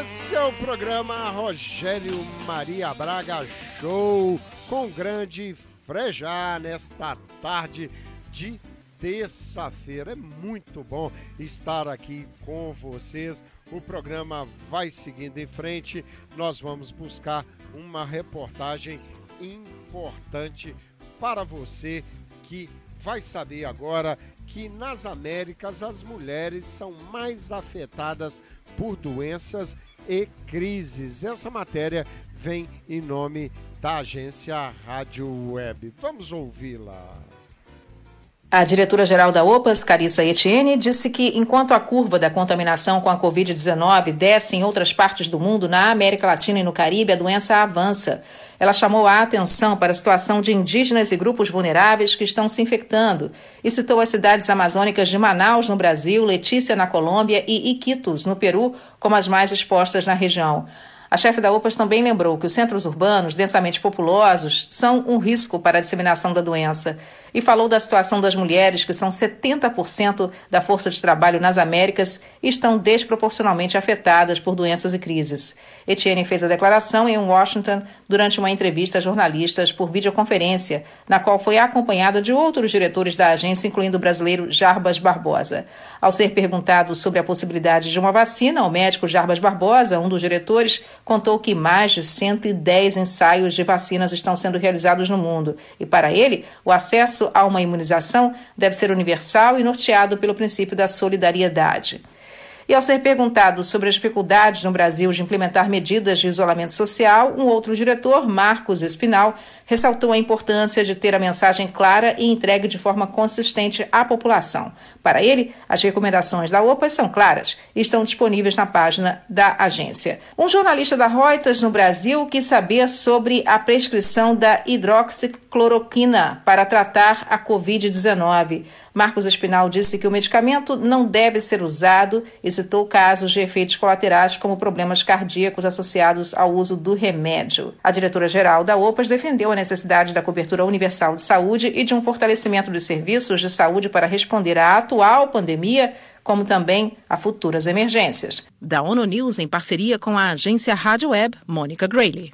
Esse é o programa Rogério Maria Braga Show com grande frejar nesta tarde de terça-feira. É muito bom estar aqui com vocês. O programa vai seguindo em frente. Nós vamos buscar uma reportagem importante para você que vai saber agora que nas Américas as mulheres são mais afetadas por doenças e crises. Essa matéria vem em nome da agência Rádio Web. Vamos ouvi-la. A diretora-geral da OPAS, Carissa Etienne, disse que enquanto a curva da contaminação com a Covid-19 desce em outras partes do mundo, na América Latina e no Caribe, a doença avança. Ela chamou a atenção para a situação de indígenas e grupos vulneráveis que estão se infectando e citou as cidades amazônicas de Manaus, no Brasil, Letícia, na Colômbia e Iquitos, no Peru, como as mais expostas na região. A chefe da OPAS também lembrou que os centros urbanos, densamente populosos, são um risco para a disseminação da doença e falou da situação das mulheres, que são 70% da força de trabalho nas Américas e estão desproporcionalmente afetadas por doenças e crises. Etienne fez a declaração em Washington durante uma entrevista a jornalistas por videoconferência, na qual foi acompanhada de outros diretores da agência, incluindo o brasileiro Jarbas Barbosa. Ao ser perguntado sobre a possibilidade de uma vacina, o médico Jarbas Barbosa, um dos diretores, contou que mais de 110 ensaios de vacinas estão sendo realizados no mundo e, para ele, o acesso a uma imunização deve ser universal e norteado pelo princípio da solidariedade. E ao ser perguntado sobre as dificuldades no Brasil de implementar medidas de isolamento social, um outro diretor, Marcos Espinal, ressaltou a importância de ter a mensagem clara e entregue de forma consistente à população. Para ele, as recomendações da OPA são claras e estão disponíveis na página da agência. Um jornalista da Reuters no Brasil quis saber sobre a prescrição da hidroxicloroquina para tratar a Covid-19. Marcos Espinal disse que o medicamento não deve ser usado e citou casos de efeitos colaterais como problemas cardíacos associados ao uso do remédio. A diretora-geral da OPAS defendeu a necessidade da cobertura universal de saúde e de um fortalecimento dos serviços de saúde para responder à atual pandemia como também a futuras emergências. Da ONU News, em parceria com a agência Rádio Web, Mônica Grayley.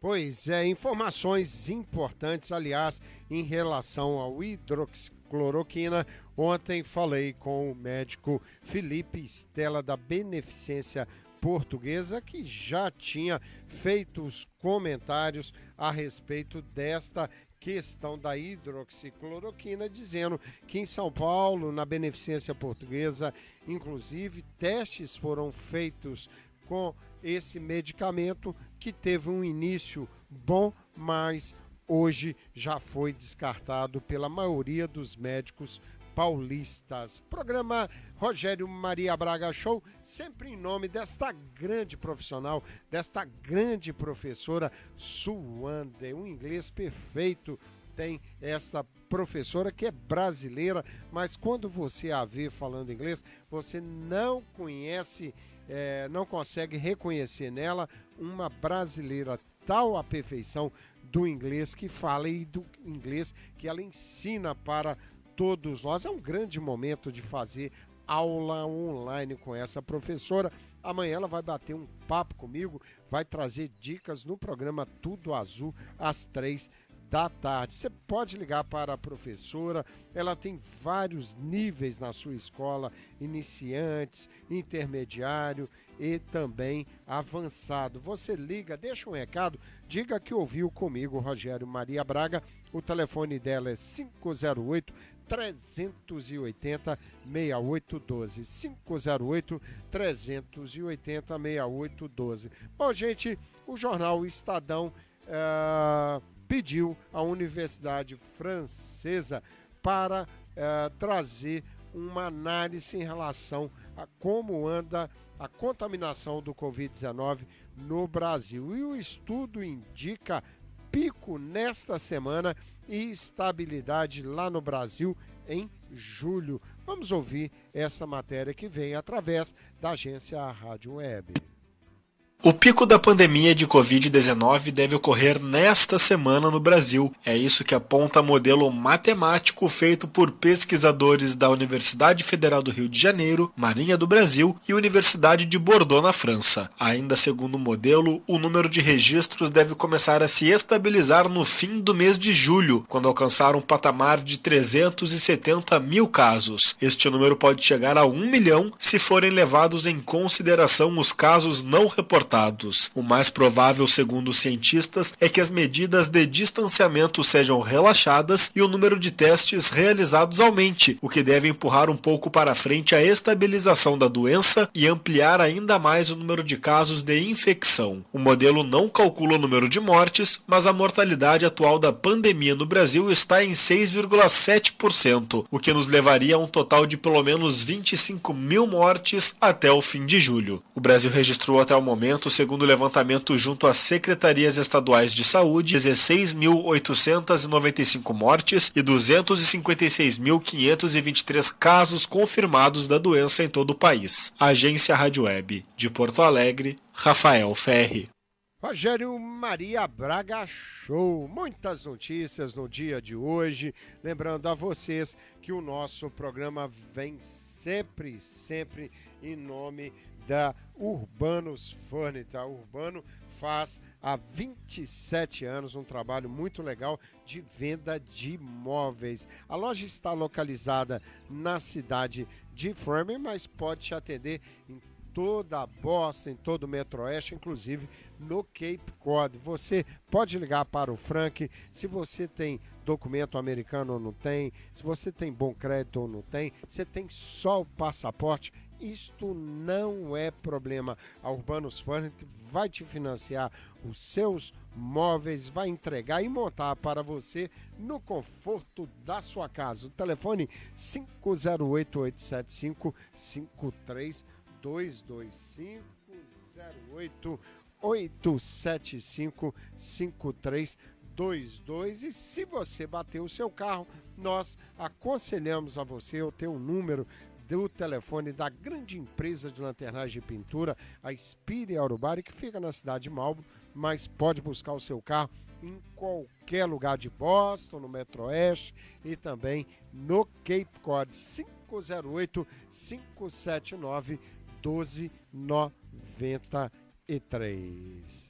Pois é, informações importantes, aliás, em relação ao hidroxicloroquina. Ontem falei com o médico Felipe Estela da Beneficência Portuguesa, que já tinha feito os comentários a respeito desta questão da hidroxicloroquina, dizendo que em São Paulo, na Beneficência Portuguesa, inclusive, testes foram feitos com esse medicamento que teve um início bom, mas hoje já foi descartado pela maioria dos médicos paulistas. Programa Rogério Maria Braga Show, sempre em nome desta grande profissional, desta grande professora Suande, um inglês perfeito tem esta professora que é brasileira, mas quando você a vê falando inglês, você não conhece é, não consegue reconhecer nela uma brasileira tal a perfeição do inglês que fala e do inglês que ela ensina para todos nós. É um grande momento de fazer aula online com essa professora. Amanhã ela vai bater um papo comigo, vai trazer dicas no programa Tudo Azul às três da tarde. Você pode ligar para a professora, ela tem vários níveis na sua escola: iniciantes, intermediário e também avançado. Você liga, deixa um recado, diga que ouviu comigo, Rogério Maria Braga. O telefone dela é 508 380 6812. 508 380 6812. Bom, gente, o jornal Estadão. Uh pediu à Universidade Francesa para eh, trazer uma análise em relação a como anda a contaminação do Covid-19 no Brasil. E o estudo indica pico nesta semana e estabilidade lá no Brasil em julho. Vamos ouvir essa matéria que vem através da agência Rádio Web. O pico da pandemia de Covid-19 deve ocorrer nesta semana no Brasil. É isso que aponta modelo matemático feito por pesquisadores da Universidade Federal do Rio de Janeiro, Marinha do Brasil e Universidade de Bordeaux, na França. Ainda segundo o modelo, o número de registros deve começar a se estabilizar no fim do mês de julho, quando alcançar um patamar de 370 mil casos. Este número pode chegar a 1 milhão se forem levados em consideração os casos não reportados O mais provável, segundo os cientistas, é que as medidas de distanciamento sejam relaxadas e o número de testes realizados aumente, o que deve empurrar um pouco para frente a estabilização da doença e ampliar ainda mais o número de casos de infecção. O modelo não calcula o número de mortes, mas a mortalidade atual da pandemia no Brasil está em 6,7%, o que nos levaria a um total de pelo menos 25 mil mortes até o fim de julho. O Brasil registrou até o momento, segundo o levantamento junto às secretarias estaduais de saúde, 16.895 mortes e 256.523 casos confirmados da doença em todo o país. Agência Rádio Web de Porto Alegre, Rafael Ferri. Rogério Maria Braga Show. Muitas notícias no dia de hoje. Lembrando a vocês que o nosso programa vem sempre, sempre em nome da Urbanos Furniture. Urbano faz há 27 anos um trabalho muito legal de venda de móveis. A loja está localizada na cidade de Framingham, mas pode te atender em toda a Boston, em todo o Metro-Oeste, inclusive no Cape Cod. Você pode ligar para o Frank se você tem documento americano ou não tem, se você tem bom crédito ou não tem, você tem só o passaporte. Isto não é problema. A Urbanos Furniture vai te financiar os seus móveis, vai entregar e montar para você no conforto da sua casa. O telefone 508875 53 225 08 875 5322 e se você bater o seu carro, nós aconselhamos a você eu ter um número do telefone da grande empresa de lanternagem e pintura, a Spire Aurubari, que fica na cidade de Malbo, mas pode buscar o seu carro em qualquer lugar de Boston, no Metro-Oeste e também no Cape Cod 508 579 1293.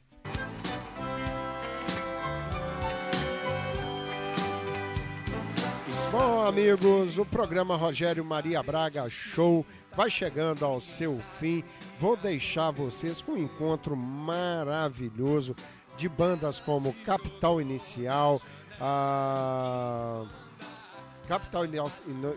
Bom, amigos, o programa Rogério Maria Braga Show vai chegando ao seu fim. Vou deixar vocês com um encontro maravilhoso de bandas como Capital Inicial, a Capital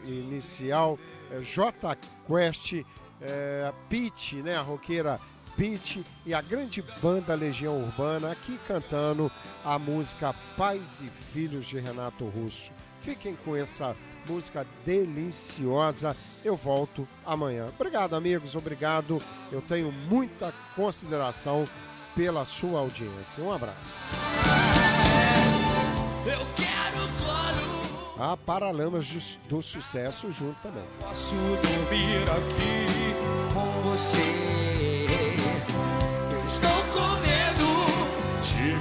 Inicial, eh, J Quest, é, Pete, né, a roqueira Pete e a grande banda Legião Urbana aqui cantando a música Pais e Filhos de Renato Russo. Fiquem com essa música deliciosa. Eu volto amanhã. Obrigado, amigos. Obrigado. Eu tenho muita consideração pela sua audiência. Um abraço. Eu quero cloro. A Paralamas do Sucesso junto também. Posso dormir aqui com você.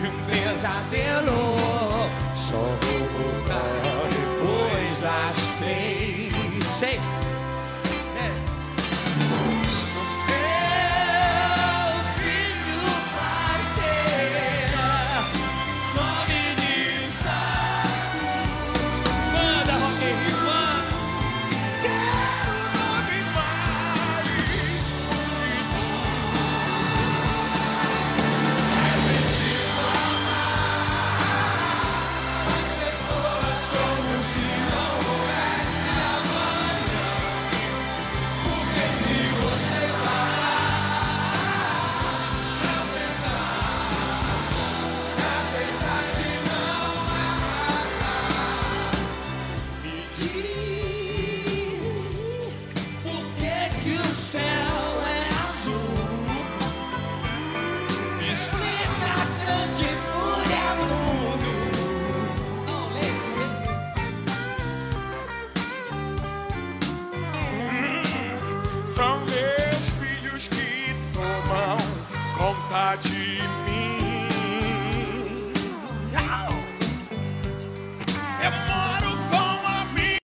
Um pesadelo. Só